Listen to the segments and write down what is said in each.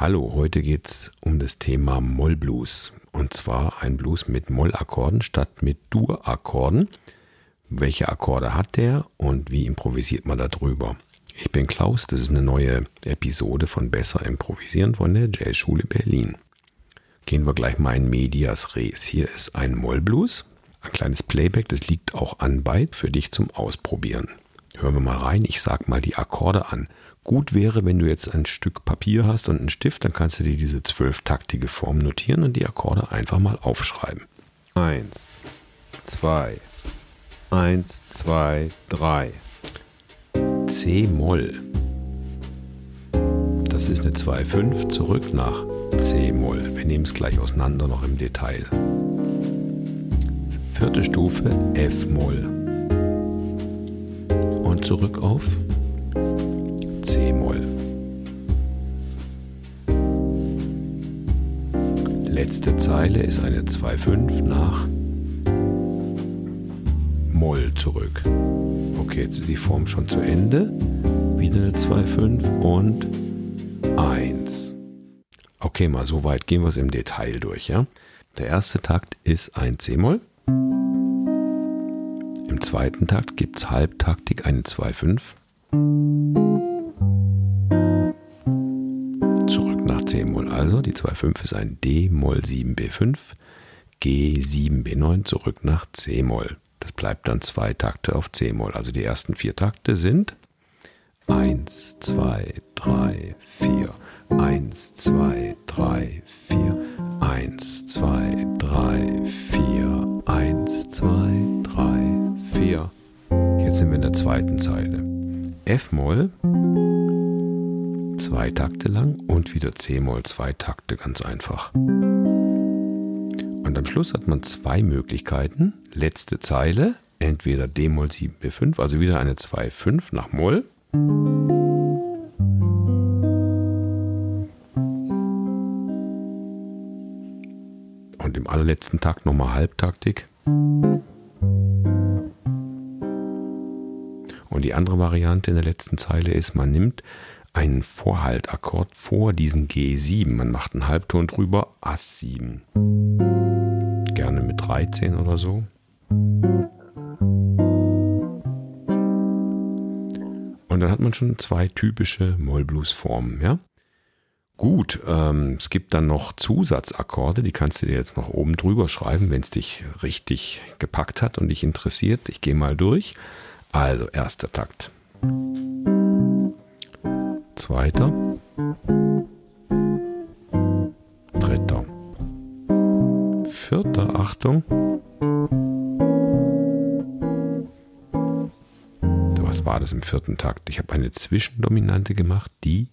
Hallo, heute geht es um das Thema Mollblues. Und zwar ein Blues mit Mollakkorden statt mit Dur-Akkorden. Welche Akkorde hat der und wie improvisiert man darüber? Ich bin Klaus, das ist eine neue Episode von Besser Improvisieren von der Jazzschule Berlin. Gehen wir gleich mal in Medias Res. Hier ist ein Mollblues, ein kleines Playback, das liegt auch anbei für dich zum Ausprobieren. Hören wir mal rein, ich sag mal die Akkorde an. Gut wäre, wenn du jetzt ein Stück Papier hast und einen Stift, dann kannst du dir diese zwölftaktige Form notieren und die Akkorde einfach mal aufschreiben. Eins, zwei, eins, zwei, drei. C-Moll. Das ist eine 2-5 zurück nach C-Moll. Wir nehmen es gleich auseinander noch im Detail. Vierte Stufe F-Moll. Und zurück auf C-Moll. Letzte Zeile ist eine 2-5 nach Moll zurück. Okay, jetzt ist die Form schon zu Ende. Wieder eine 2-5 und 1. Okay, mal so weit gehen wir es im Detail durch, ja? Der erste Takt ist ein C-Moll. Im zweiten Takt gibt es Halbtaktik eine 2-5. C-Moll. Also die 2,5 ist ein D-Moll 7B5, G7B9 zurück nach C-Moll. Das bleibt dann zwei Takte auf C-Moll. Also die ersten vier Takte sind 1, 2, 3, 4. 1, 2, 3, 4. 1, 2, 3, 4. 1, 2, 3, 4. Jetzt sind wir in der zweiten Zeile. F-Moll zwei Takte lang und wieder C-Moll zwei Takte, ganz einfach. Und am Schluss hat man zwei Möglichkeiten. Letzte Zeile, entweder D-Moll 7B5, also wieder eine 2-5 nach Moll. Und im allerletzten Takt nochmal Halbtaktik. Und die andere Variante in der letzten Zeile ist, man nimmt einen Vorhaltakkord vor diesen G7. Man macht einen Halbton drüber, Ass 7. Gerne mit 13 oder so. Und dann hat man schon zwei typische Mollblues-Formen, ja? Gut, ähm, es gibt dann noch Zusatzakkorde, die kannst du dir jetzt noch oben drüber schreiben, wenn es dich richtig gepackt hat und dich interessiert. Ich gehe mal durch. Also, erster Takt zweiter, dritter, vierter, Achtung. Was war das im vierten Takt? Ich habe eine Zwischendominante gemacht, die,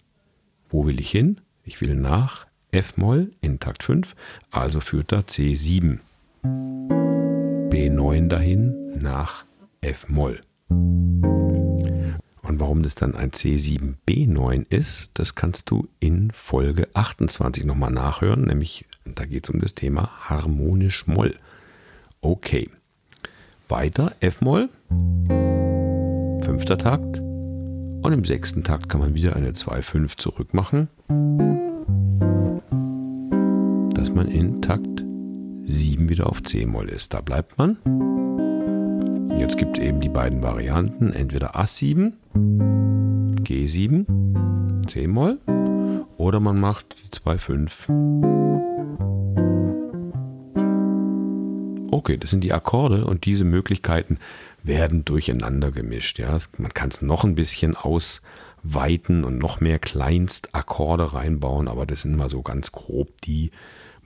wo will ich hin? Ich will nach F-Moll in Takt 5, also führt da C7. B9 dahin nach F-Moll. Und warum das dann ein C7B9 ist, das kannst du in Folge 28 nochmal nachhören, nämlich da geht es um das Thema harmonisch Moll. Okay. Weiter F-Moll, fünfter Takt. Und im sechsten Takt kann man wieder eine 2-5 zurückmachen, dass man in Takt 7 wieder auf C-Moll ist. Da bleibt man. Jetzt gibt es eben die beiden Varianten, entweder Ass7, G7, C-Moll oder man macht die 2-5. Okay, das sind die Akkorde und diese Möglichkeiten werden durcheinander gemischt. Ja. Man kann es noch ein bisschen ausweiten und noch mehr Kleinstakkorde reinbauen, aber das sind mal so ganz grob die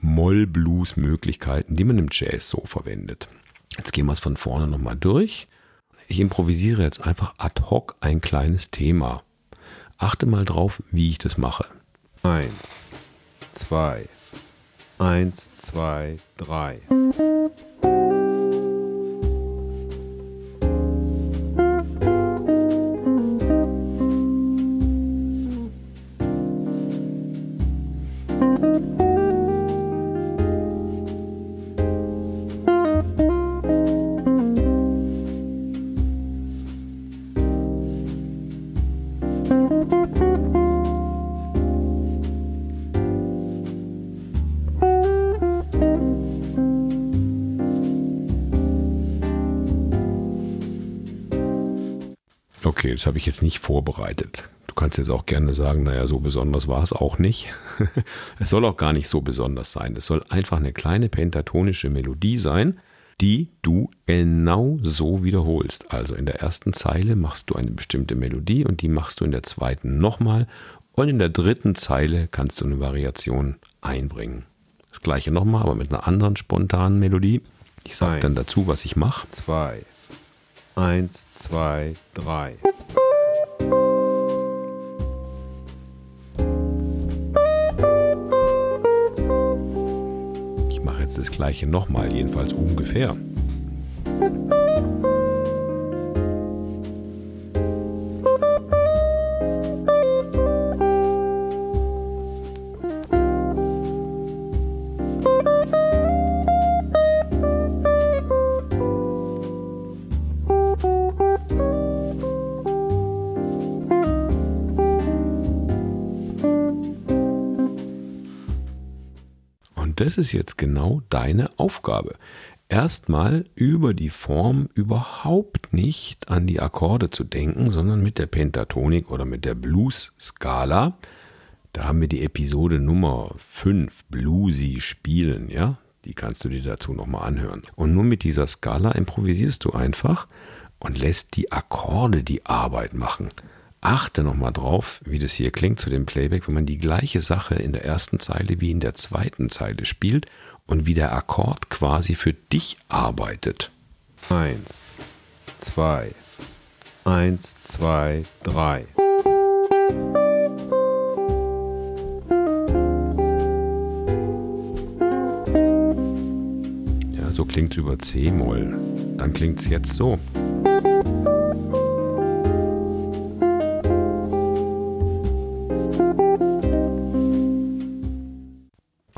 Moll-Blues-Möglichkeiten, die man im Jazz so verwendet. Jetzt gehen wir es von vorne nochmal durch. Ich improvisiere jetzt einfach ad hoc ein kleines Thema. Achte mal drauf, wie ich das mache. Eins, zwei, eins, zwei, drei. Okay, das habe ich jetzt nicht vorbereitet. Du kannst jetzt auch gerne sagen, naja, so besonders war es auch nicht. es soll auch gar nicht so besonders sein. Es soll einfach eine kleine pentatonische Melodie sein, die du genau so wiederholst. Also in der ersten Zeile machst du eine bestimmte Melodie und die machst du in der zweiten nochmal und in der dritten Zeile kannst du eine Variation einbringen. Das gleiche nochmal, aber mit einer anderen spontanen Melodie. Ich sage dann dazu, was ich mache. Zwei. Eins, zwei, drei. Das gleiche nochmal, jedenfalls ungefähr. Das ist jetzt genau deine Aufgabe. Erstmal über die Form überhaupt nicht an die Akkorde zu denken, sondern mit der Pentatonik oder mit der Blues-Skala. Da haben wir die Episode Nummer 5, Bluesy Spielen, ja? Die kannst du dir dazu nochmal anhören. Und nur mit dieser Skala improvisierst du einfach und lässt die Akkorde die Arbeit machen achte nochmal drauf, wie das hier klingt zu dem Playback, wenn man die gleiche Sache in der ersten Zeile wie in der zweiten Zeile spielt und wie der Akkord quasi für dich arbeitet. Eins, zwei, eins, zwei, drei. Ja, so klingt es über C-Moll. Dann klingt es jetzt so.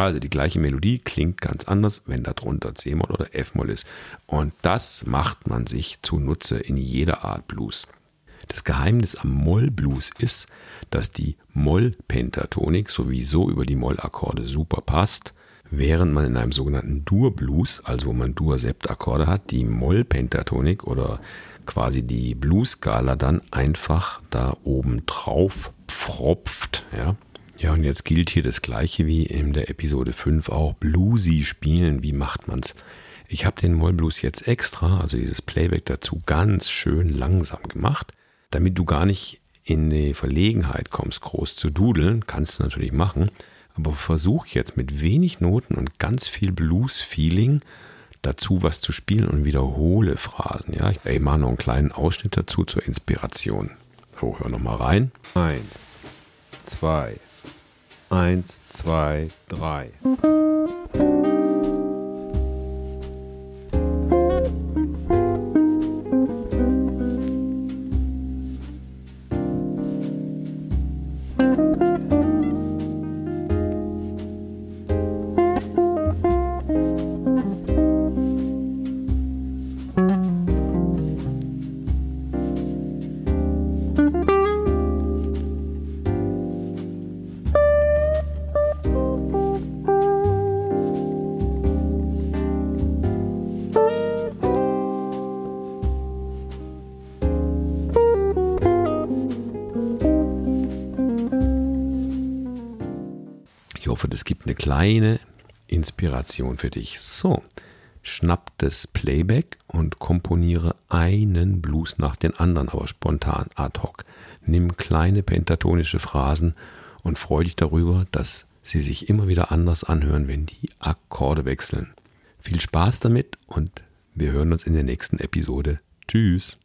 Also die gleiche Melodie klingt ganz anders, wenn darunter C-Moll oder F-Moll ist. Und das macht man sich zunutze in jeder Art Blues. Das Geheimnis am Moll-Blues ist, dass die Moll-Pentatonik sowieso über die Moll-Akkorde super passt, während man in einem sogenannten Dur-Blues, also wo man Dur-Sept-Akkorde hat, die Moll-Pentatonik oder quasi die Blues-Skala dann einfach da oben drauf pfropft. Ja? Ja, und jetzt gilt hier das gleiche wie in der Episode 5 auch. Bluesy spielen, wie macht man's? Ich habe den Mollblues jetzt extra, also dieses Playback dazu, ganz schön langsam gemacht, damit du gar nicht in die Verlegenheit kommst, groß zu dudeln. Kannst du natürlich machen. Aber versuch jetzt mit wenig Noten und ganz viel Blues-Feeling dazu was zu spielen und wiederhole Phrasen. Ja, ich mache noch einen kleinen Ausschnitt dazu zur Inspiration. So, hör noch mal rein. Eins, zwei, Eins, zwei, drei. Kleine Inspiration für dich. So, schnapp das Playback und komponiere einen Blues nach den anderen, aber spontan, ad hoc. Nimm kleine pentatonische Phrasen und freu dich darüber, dass sie sich immer wieder anders anhören, wenn die Akkorde wechseln. Viel Spaß damit und wir hören uns in der nächsten Episode. Tschüss.